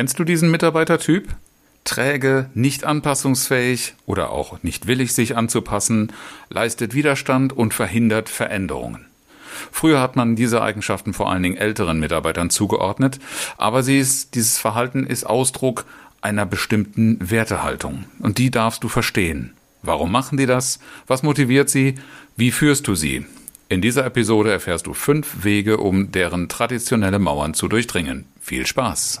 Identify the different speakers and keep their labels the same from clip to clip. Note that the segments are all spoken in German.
Speaker 1: Kennst du diesen Mitarbeitertyp? Träge, nicht anpassungsfähig oder auch nicht willig, sich anzupassen, leistet Widerstand und verhindert Veränderungen. Früher hat man diese Eigenschaften vor allen Dingen älteren Mitarbeitern zugeordnet, aber sie ist, dieses Verhalten ist Ausdruck einer bestimmten Wertehaltung. Und die darfst du verstehen. Warum machen die das? Was motiviert sie? Wie führst du sie? In dieser Episode erfährst du fünf Wege, um deren traditionelle Mauern zu durchdringen. Viel Spaß!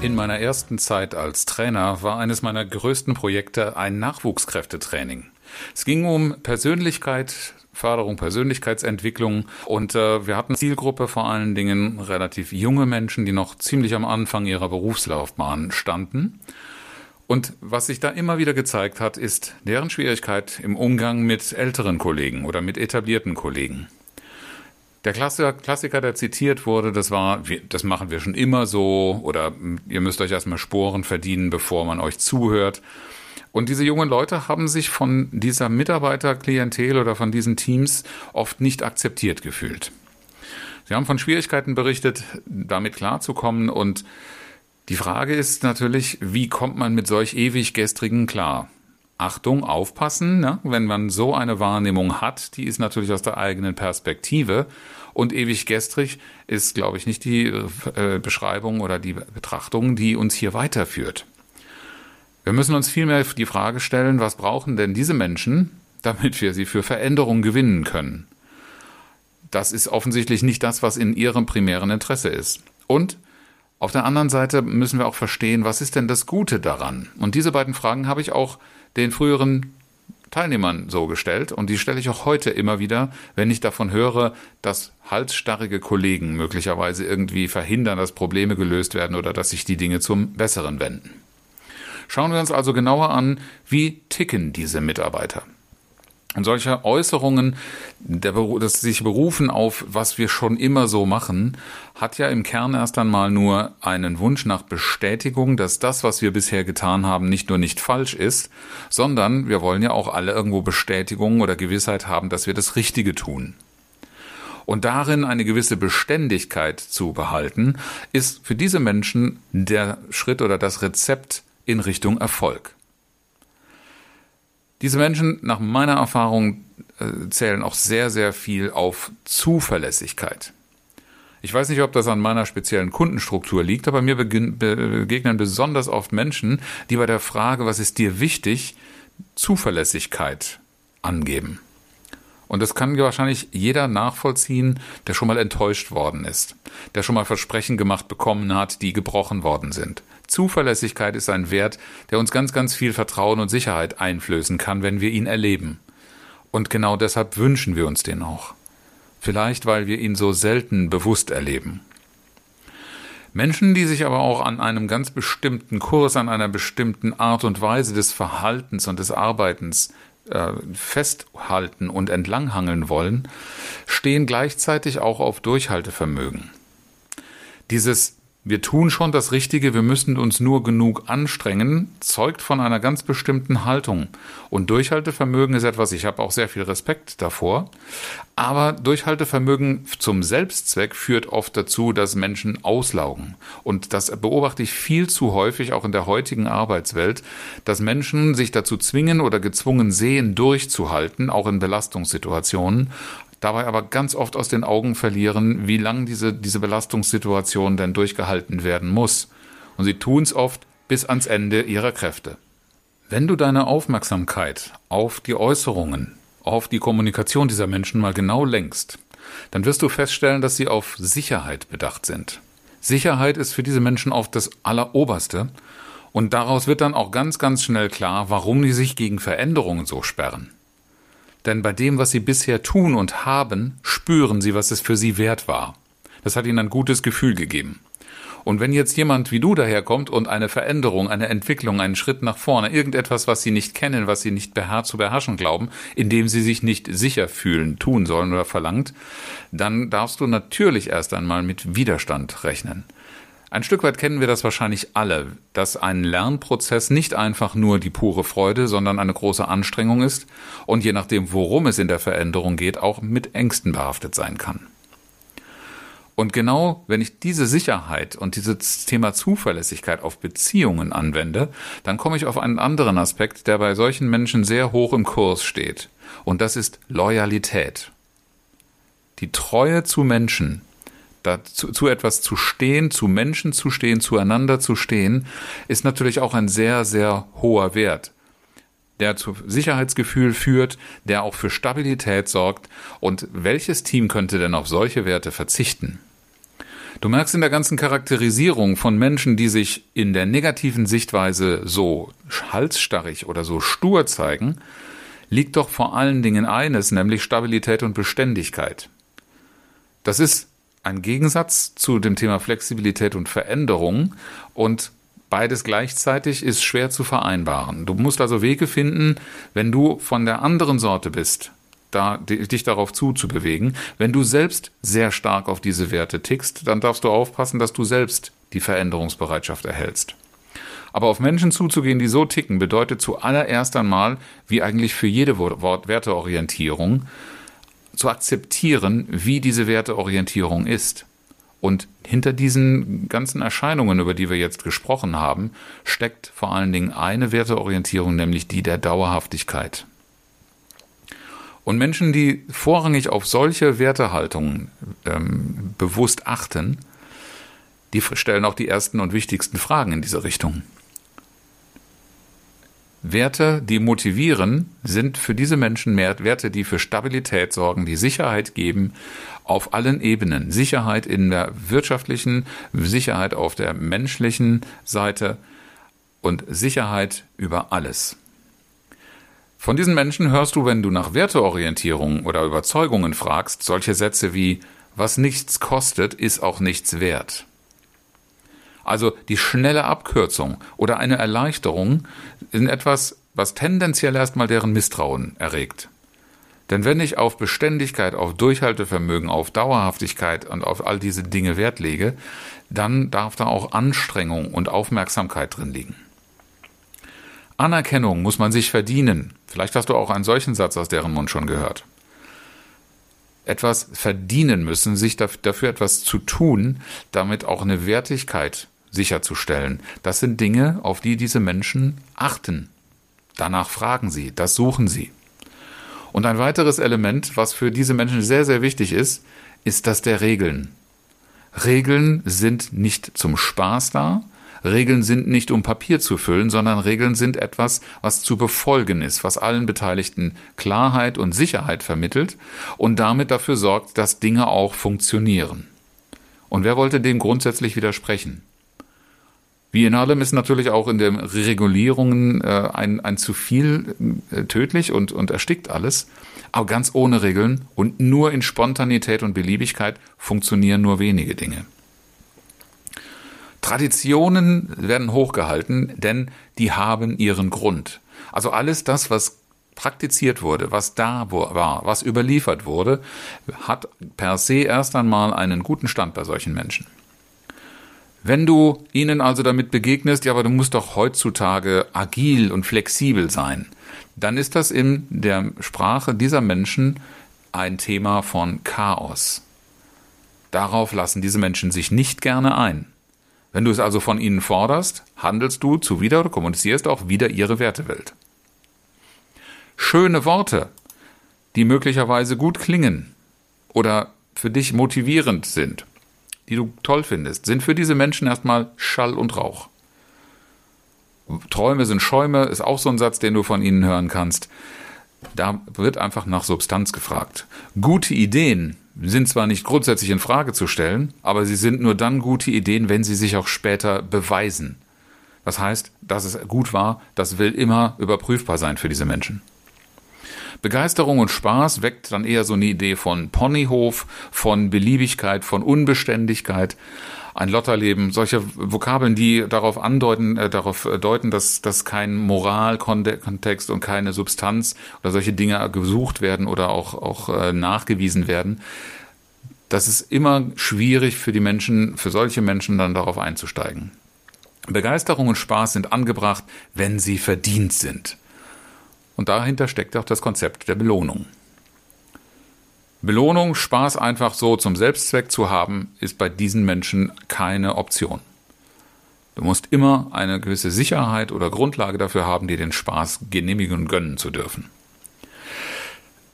Speaker 1: In meiner ersten Zeit als Trainer war eines meiner größten Projekte ein Nachwuchskräftetraining. Es ging um Persönlichkeit, Förderung, Persönlichkeitsentwicklung und äh, wir hatten Zielgruppe vor allen Dingen relativ junge Menschen, die noch ziemlich am Anfang ihrer Berufslaufbahn standen. Und was sich da immer wieder gezeigt hat, ist deren Schwierigkeit im Umgang mit älteren Kollegen oder mit etablierten Kollegen. Der Klassiker, der zitiert wurde, das war, das machen wir schon immer so oder ihr müsst euch erstmal Sporen verdienen, bevor man euch zuhört. Und diese jungen Leute haben sich von dieser Mitarbeiterklientel oder von diesen Teams oft nicht akzeptiert gefühlt. Sie haben von Schwierigkeiten berichtet, damit klarzukommen und die Frage ist natürlich, wie kommt man mit solch ewig gestrigen klar? Achtung, aufpassen, ne? wenn man so eine Wahrnehmung hat, die ist natürlich aus der eigenen Perspektive. Und ewig gestrig ist, glaube ich, nicht die äh, Beschreibung oder die Betrachtung, die uns hier weiterführt. Wir müssen uns vielmehr die Frage stellen, was brauchen denn diese Menschen, damit wir sie für Veränderung gewinnen können? Das ist offensichtlich nicht das, was in ihrem primären Interesse ist. Und auf der anderen Seite müssen wir auch verstehen, was ist denn das Gute daran? Und diese beiden Fragen habe ich auch den früheren Teilnehmern so gestellt und die stelle ich auch heute immer wieder, wenn ich davon höre, dass halsstarrige Kollegen möglicherweise irgendwie verhindern, dass Probleme gelöst werden oder dass sich die Dinge zum Besseren wenden. Schauen wir uns also genauer an, wie ticken diese Mitarbeiter. Und solche Äußerungen, der, dass sich berufen auf, was wir schon immer so machen, hat ja im Kern erst einmal nur einen Wunsch nach Bestätigung, dass das, was wir bisher getan haben, nicht nur nicht falsch ist, sondern wir wollen ja auch alle irgendwo Bestätigung oder Gewissheit haben, dass wir das Richtige tun. Und darin eine gewisse Beständigkeit zu behalten, ist für diese Menschen der Schritt oder das Rezept in Richtung Erfolg. Diese Menschen, nach meiner Erfahrung, äh, zählen auch sehr, sehr viel auf Zuverlässigkeit. Ich weiß nicht, ob das an meiner speziellen Kundenstruktur liegt, aber mir begegnen besonders oft Menschen, die bei der Frage, was ist dir wichtig, Zuverlässigkeit angeben. Und das kann wahrscheinlich jeder nachvollziehen, der schon mal enttäuscht worden ist, der schon mal Versprechen gemacht bekommen hat, die gebrochen worden sind. Zuverlässigkeit ist ein Wert, der uns ganz, ganz viel Vertrauen und Sicherheit einflößen kann, wenn wir ihn erleben. Und genau deshalb wünschen wir uns den auch. Vielleicht, weil wir ihn so selten bewusst erleben. Menschen, die sich aber auch an einem ganz bestimmten Kurs, an einer bestimmten Art und Weise des Verhaltens und des Arbeitens äh, festhalten und entlanghangeln wollen, stehen gleichzeitig auch auf Durchhaltevermögen. Dieses wir tun schon das Richtige, wir müssen uns nur genug anstrengen, zeugt von einer ganz bestimmten Haltung. Und Durchhaltevermögen ist etwas, ich habe auch sehr viel Respekt davor, aber Durchhaltevermögen zum Selbstzweck führt oft dazu, dass Menschen auslaugen. Und das beobachte ich viel zu häufig auch in der heutigen Arbeitswelt, dass Menschen sich dazu zwingen oder gezwungen sehen, durchzuhalten, auch in Belastungssituationen, dabei aber ganz oft aus den Augen verlieren, wie lang diese, diese Belastungssituation denn durchgehalten werden muss. Und sie tun es oft bis ans Ende ihrer Kräfte. Wenn du deine Aufmerksamkeit auf die Äußerungen, auf die Kommunikation dieser Menschen mal genau lenkst, dann wirst du feststellen, dass sie auf Sicherheit bedacht sind. Sicherheit ist für diese Menschen oft das Alleroberste und daraus wird dann auch ganz, ganz schnell klar, warum die sich gegen Veränderungen so sperren. Denn bei dem, was sie bisher tun und haben, spüren sie, was es für sie wert war. Das hat ihnen ein gutes Gefühl gegeben. Und wenn jetzt jemand wie du daherkommt und eine Veränderung, eine Entwicklung, einen Schritt nach vorne, irgendetwas, was sie nicht kennen, was sie nicht beherr zu beherrschen glauben, in dem sie sich nicht sicher fühlen, tun sollen oder verlangt, dann darfst du natürlich erst einmal mit Widerstand rechnen. Ein Stück weit kennen wir das wahrscheinlich alle, dass ein Lernprozess nicht einfach nur die pure Freude, sondern eine große Anstrengung ist und je nachdem, worum es in der Veränderung geht, auch mit Ängsten behaftet sein kann. Und genau wenn ich diese Sicherheit und dieses Thema Zuverlässigkeit auf Beziehungen anwende, dann komme ich auf einen anderen Aspekt, der bei solchen Menschen sehr hoch im Kurs steht. Und das ist Loyalität. Die Treue zu Menschen, dazu, zu etwas zu stehen, zu Menschen zu stehen, zueinander zu stehen, ist natürlich auch ein sehr, sehr hoher Wert der zu Sicherheitsgefühl führt, der auch für Stabilität sorgt. Und welches Team könnte denn auf solche Werte verzichten? Du merkst in der ganzen Charakterisierung von Menschen, die sich in der negativen Sichtweise so halsstarrig oder so stur zeigen, liegt doch vor allen Dingen eines, nämlich Stabilität und Beständigkeit. Das ist ein Gegensatz zu dem Thema Flexibilität und Veränderung und beides gleichzeitig ist schwer zu vereinbaren. Du musst also Wege finden, wenn du von der anderen Sorte bist, da, dich darauf zuzubewegen. Wenn du selbst sehr stark auf diese Werte tickst, dann darfst du aufpassen, dass du selbst die Veränderungsbereitschaft erhältst. Aber auf Menschen zuzugehen, die so ticken, bedeutet zuallererst einmal, wie eigentlich für jede Werteorientierung, zu akzeptieren, wie diese Werteorientierung ist. Und hinter diesen ganzen Erscheinungen, über die wir jetzt gesprochen haben, steckt vor allen Dingen eine Werteorientierung, nämlich die der Dauerhaftigkeit. Und Menschen, die vorrangig auf solche Wertehaltungen ähm, bewusst achten, die stellen auch die ersten und wichtigsten Fragen in diese Richtung. Werte, die motivieren, sind für diese Menschen mehr Werte, die für Stabilität sorgen, die Sicherheit geben auf allen Ebenen. Sicherheit in der wirtschaftlichen, Sicherheit auf der menschlichen Seite und Sicherheit über alles. Von diesen Menschen hörst du, wenn du nach Werteorientierung oder Überzeugungen fragst, solche Sätze wie was nichts kostet, ist auch nichts wert. Also die schnelle Abkürzung oder eine Erleichterung sind etwas, was tendenziell erstmal deren Misstrauen erregt. Denn wenn ich auf Beständigkeit, auf Durchhaltevermögen, auf Dauerhaftigkeit und auf all diese Dinge Wert lege, dann darf da auch Anstrengung und Aufmerksamkeit drin liegen. Anerkennung muss man sich verdienen. Vielleicht hast du auch einen solchen Satz aus deren Mund schon gehört. Etwas verdienen müssen, sich dafür etwas zu tun, damit auch eine Wertigkeit sicherzustellen. Das sind Dinge, auf die diese Menschen achten. Danach fragen sie, das suchen sie. Und ein weiteres Element, was für diese Menschen sehr, sehr wichtig ist, ist das der Regeln. Regeln sind nicht zum Spaß da, Regeln sind nicht um Papier zu füllen, sondern Regeln sind etwas, was zu befolgen ist, was allen Beteiligten Klarheit und Sicherheit vermittelt und damit dafür sorgt, dass Dinge auch funktionieren. Und wer wollte dem grundsätzlich widersprechen? Wie in allem ist natürlich auch in den Regulierungen äh, ein, ein zu viel äh, tödlich und, und erstickt alles. Aber ganz ohne Regeln und nur in Spontanität und Beliebigkeit funktionieren nur wenige Dinge. Traditionen werden hochgehalten, denn die haben ihren Grund. Also alles das, was praktiziert wurde, was da war, was überliefert wurde, hat per se erst einmal einen guten Stand bei solchen Menschen. Wenn du ihnen also damit begegnest, ja, aber du musst doch heutzutage agil und flexibel sein, dann ist das in der Sprache dieser Menschen ein Thema von Chaos. Darauf lassen diese Menschen sich nicht gerne ein. Wenn du es also von ihnen forderst, handelst du zuwider oder kommunizierst auch wieder ihre Wertewelt. Schöne Worte, die möglicherweise gut klingen oder für dich motivierend sind, die du toll findest, sind für diese Menschen erstmal Schall und Rauch. Träume sind Schäume, ist auch so ein Satz, den du von ihnen hören kannst. Da wird einfach nach Substanz gefragt. Gute Ideen sind zwar nicht grundsätzlich in Frage zu stellen, aber sie sind nur dann gute Ideen, wenn sie sich auch später beweisen. Das heißt, dass es gut war, das will immer überprüfbar sein für diese Menschen. Begeisterung und Spaß weckt dann eher so eine Idee von Ponyhof, von Beliebigkeit, von Unbeständigkeit. ein Lotterleben, solche Vokabeln, die darauf andeuten, äh, darauf äh, deuten, dass, dass kein Moralkontext und keine Substanz oder solche Dinge gesucht werden oder auch, auch äh, nachgewiesen werden. Das ist immer schwierig für die Menschen, für solche Menschen dann darauf einzusteigen. Begeisterung und Spaß sind angebracht, wenn sie verdient sind. Und dahinter steckt auch das Konzept der Belohnung. Belohnung, Spaß einfach so zum Selbstzweck zu haben, ist bei diesen Menschen keine Option. Du musst immer eine gewisse Sicherheit oder Grundlage dafür haben, dir den Spaß genehmigen und gönnen zu dürfen.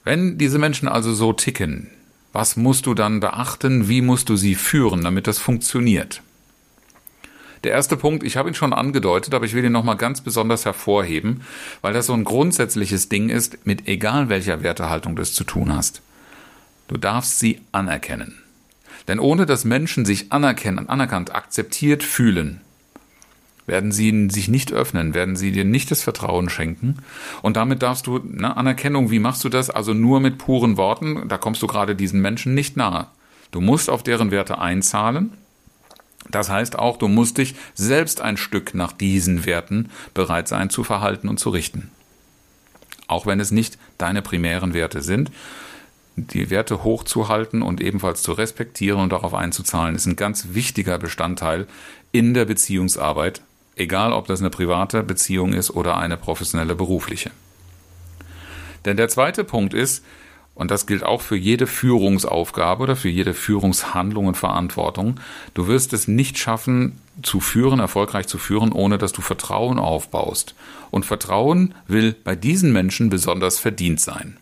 Speaker 1: Wenn diese Menschen also so ticken, was musst du dann beachten? Wie musst du sie führen, damit das funktioniert? Der erste Punkt, ich habe ihn schon angedeutet, aber ich will ihn nochmal ganz besonders hervorheben, weil das so ein grundsätzliches Ding ist, mit egal welcher Wertehaltung du es zu tun hast. Du darfst sie anerkennen. Denn ohne dass Menschen sich anerkennen, anerkannt, akzeptiert fühlen, werden sie sich nicht öffnen, werden sie dir nicht das Vertrauen schenken. Und damit darfst du, ne, Anerkennung, wie machst du das? Also nur mit puren Worten, da kommst du gerade diesen Menschen nicht nahe. Du musst auf deren Werte einzahlen das heißt auch, du musst dich selbst ein Stück nach diesen Werten bereit sein zu verhalten und zu richten. Auch wenn es nicht deine primären Werte sind, die Werte hochzuhalten und ebenfalls zu respektieren und darauf einzuzahlen, ist ein ganz wichtiger Bestandteil in der Beziehungsarbeit, egal ob das eine private Beziehung ist oder eine professionelle berufliche. Denn der zweite Punkt ist, und das gilt auch für jede Führungsaufgabe oder für jede Führungshandlung und Verantwortung. Du wirst es nicht schaffen, zu führen, erfolgreich zu führen, ohne dass du Vertrauen aufbaust. Und Vertrauen will bei diesen Menschen besonders verdient sein.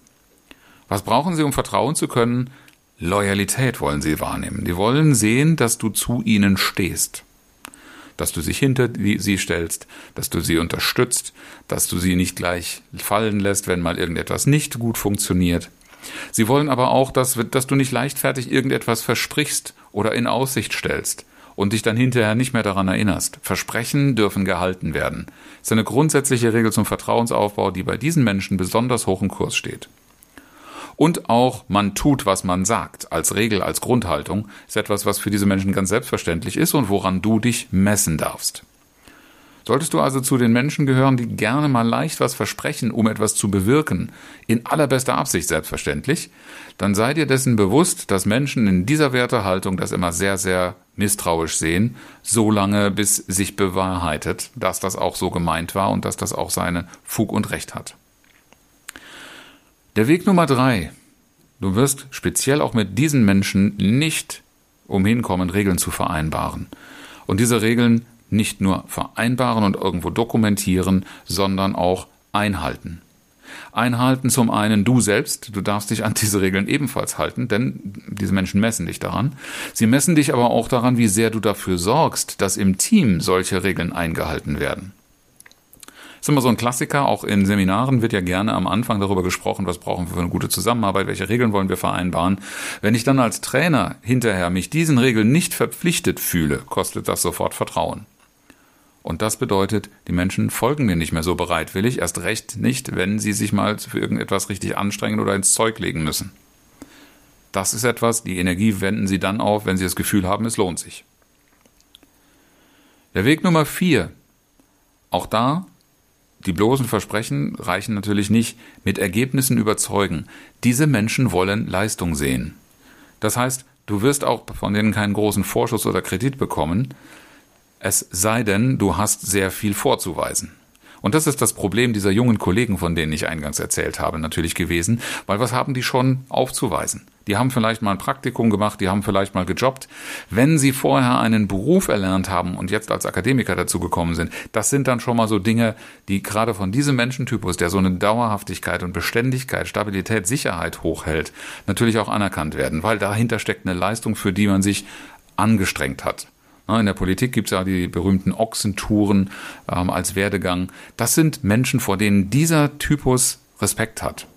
Speaker 1: Was brauchen sie, um vertrauen zu können? Loyalität wollen sie wahrnehmen. Die wollen sehen, dass du zu ihnen stehst. Dass du sich hinter sie stellst, dass du sie unterstützt, dass du sie nicht gleich fallen lässt, wenn mal irgendetwas nicht gut funktioniert. Sie wollen aber auch, dass, dass du nicht leichtfertig irgendetwas versprichst oder in Aussicht stellst und dich dann hinterher nicht mehr daran erinnerst. Versprechen dürfen gehalten werden. Das ist eine grundsätzliche Regel zum Vertrauensaufbau, die bei diesen Menschen besonders hoch im Kurs steht. Und auch man tut, was man sagt, als Regel, als Grundhaltung, ist etwas, was für diese Menschen ganz selbstverständlich ist und woran du dich messen darfst. Solltest du also zu den Menschen gehören, die gerne mal leicht was versprechen, um etwas zu bewirken, in allerbester Absicht selbstverständlich, dann sei dir dessen bewusst, dass Menschen in dieser Wertehaltung das immer sehr, sehr misstrauisch sehen, solange bis sich bewahrheitet, dass das auch so gemeint war und dass das auch seine Fug und Recht hat. Der Weg Nummer drei. Du wirst speziell auch mit diesen Menschen nicht umhin kommen, Regeln zu vereinbaren. Und diese Regeln nicht nur vereinbaren und irgendwo dokumentieren, sondern auch einhalten. Einhalten zum einen du selbst, du darfst dich an diese Regeln ebenfalls halten, denn diese Menschen messen dich daran. Sie messen dich aber auch daran, wie sehr du dafür sorgst, dass im Team solche Regeln eingehalten werden. Das ist immer so ein Klassiker, auch in Seminaren wird ja gerne am Anfang darüber gesprochen, was brauchen wir für eine gute Zusammenarbeit, welche Regeln wollen wir vereinbaren. Wenn ich dann als Trainer hinterher mich diesen Regeln nicht verpflichtet fühle, kostet das sofort Vertrauen. Und das bedeutet, die Menschen folgen mir nicht mehr so bereitwillig, erst recht nicht, wenn sie sich mal für irgendetwas richtig anstrengen oder ins Zeug legen müssen. Das ist etwas, die Energie wenden sie dann auf, wenn sie das Gefühl haben, es lohnt sich. Der Weg Nummer vier. Auch da, die bloßen Versprechen reichen natürlich nicht. Mit Ergebnissen überzeugen. Diese Menschen wollen Leistung sehen. Das heißt, du wirst auch von denen keinen großen Vorschuss oder Kredit bekommen, es sei denn, du hast sehr viel vorzuweisen. Und das ist das Problem dieser jungen Kollegen, von denen ich eingangs erzählt habe, natürlich gewesen, weil was haben die schon aufzuweisen? Die haben vielleicht mal ein Praktikum gemacht, die haben vielleicht mal gejobbt. Wenn sie vorher einen Beruf erlernt haben und jetzt als Akademiker dazu gekommen sind, das sind dann schon mal so Dinge, die gerade von diesem Menschentypus, der so eine Dauerhaftigkeit und Beständigkeit, Stabilität, Sicherheit hochhält, natürlich auch anerkannt werden, weil dahinter steckt eine Leistung, für die man sich angestrengt hat. In der Politik gibt es ja die berühmten Ochsentouren ähm, als Werdegang. Das sind Menschen, vor denen dieser Typus Respekt hat.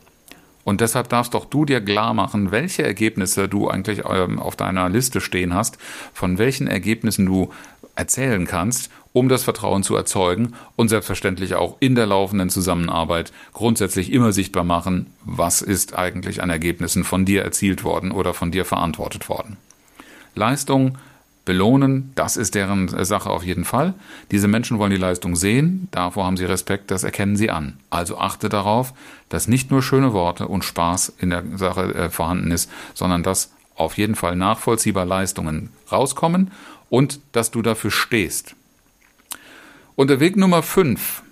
Speaker 1: Und deshalb darfst doch du dir klar machen, welche Ergebnisse du eigentlich ähm, auf deiner Liste stehen hast, von welchen Ergebnissen du erzählen kannst, um das Vertrauen zu erzeugen und selbstverständlich auch in der laufenden Zusammenarbeit grundsätzlich immer sichtbar machen, was ist eigentlich an Ergebnissen von dir erzielt worden oder von dir verantwortet worden. Leistung belohnen, das ist deren Sache auf jeden Fall. Diese Menschen wollen die Leistung sehen, davor haben sie Respekt, das erkennen sie an. Also achte darauf, dass nicht nur schöne Worte und Spaß in der Sache äh, vorhanden ist, sondern dass auf jeden Fall nachvollziehbar Leistungen rauskommen und dass du dafür stehst. Und der Weg Nummer 5.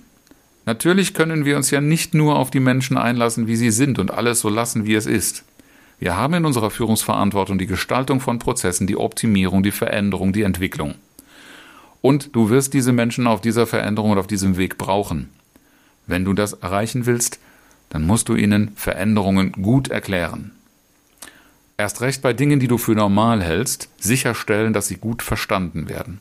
Speaker 1: Natürlich können wir uns ja nicht nur auf die Menschen einlassen, wie sie sind und alles so lassen, wie es ist. Wir haben in unserer Führungsverantwortung die Gestaltung von Prozessen, die Optimierung, die Veränderung, die Entwicklung. Und du wirst diese Menschen auf dieser Veränderung und auf diesem Weg brauchen. Wenn du das erreichen willst, dann musst du ihnen Veränderungen gut erklären. Erst recht bei Dingen, die du für normal hältst, sicherstellen, dass sie gut verstanden werden.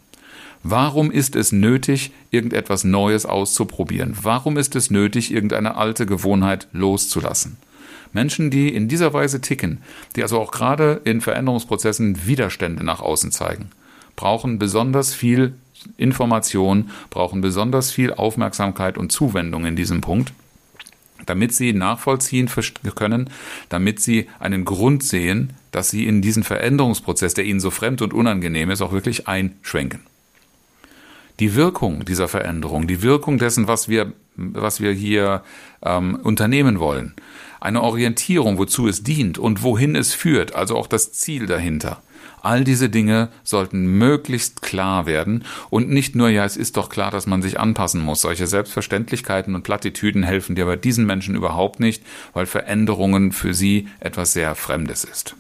Speaker 1: Warum ist es nötig, irgendetwas Neues auszuprobieren? Warum ist es nötig, irgendeine alte Gewohnheit loszulassen? Menschen, die in dieser Weise ticken, die also auch gerade in Veränderungsprozessen Widerstände nach außen zeigen, brauchen besonders viel Information, brauchen besonders viel Aufmerksamkeit und Zuwendung in diesem Punkt, damit sie nachvollziehen können, damit sie einen Grund sehen, dass sie in diesen Veränderungsprozess, der ihnen so fremd und unangenehm ist, auch wirklich einschwenken. Die Wirkung dieser Veränderung, die Wirkung dessen, was wir, was wir hier ähm, unternehmen wollen, eine Orientierung, wozu es dient und wohin es führt, also auch das Ziel dahinter. All diese Dinge sollten möglichst klar werden und nicht nur, ja, es ist doch klar, dass man sich anpassen muss. Solche Selbstverständlichkeiten und Plattitüden helfen dir bei diesen Menschen überhaupt nicht, weil Veränderungen für sie etwas sehr Fremdes ist.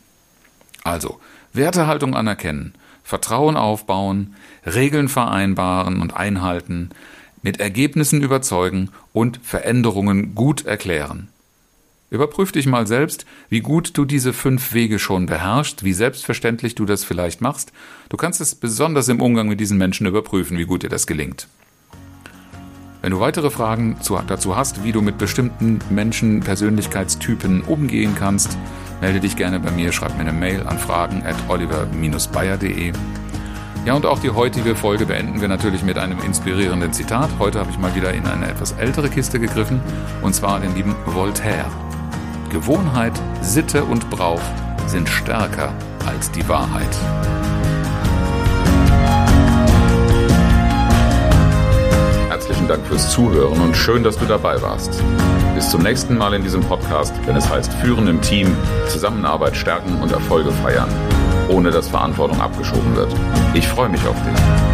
Speaker 1: Also, Wertehaltung anerkennen, Vertrauen aufbauen, Regeln vereinbaren und einhalten, mit Ergebnissen überzeugen und Veränderungen gut erklären. Überprüf dich mal selbst, wie gut du diese fünf Wege schon beherrschst, wie selbstverständlich du das vielleicht machst. Du kannst es besonders im Umgang mit diesen Menschen überprüfen, wie gut dir das gelingt. Wenn du weitere Fragen dazu hast, wie du mit bestimmten Menschen, Persönlichkeitstypen umgehen kannst, melde dich gerne bei mir, schreib mir eine Mail an fragen at oliver-bayer.de. Ja, und auch die heutige Folge beenden wir natürlich mit einem inspirierenden Zitat. Heute habe ich mal wieder in eine etwas ältere Kiste gegriffen, und zwar den lieben Voltaire. Gewohnheit, Sitte und Brauch sind stärker als die Wahrheit. Herzlichen Dank fürs Zuhören und schön, dass du dabei warst. Bis zum nächsten Mal in diesem Podcast, wenn es heißt Führen im Team, Zusammenarbeit stärken und Erfolge feiern, ohne dass Verantwortung abgeschoben wird. Ich freue mich auf dich.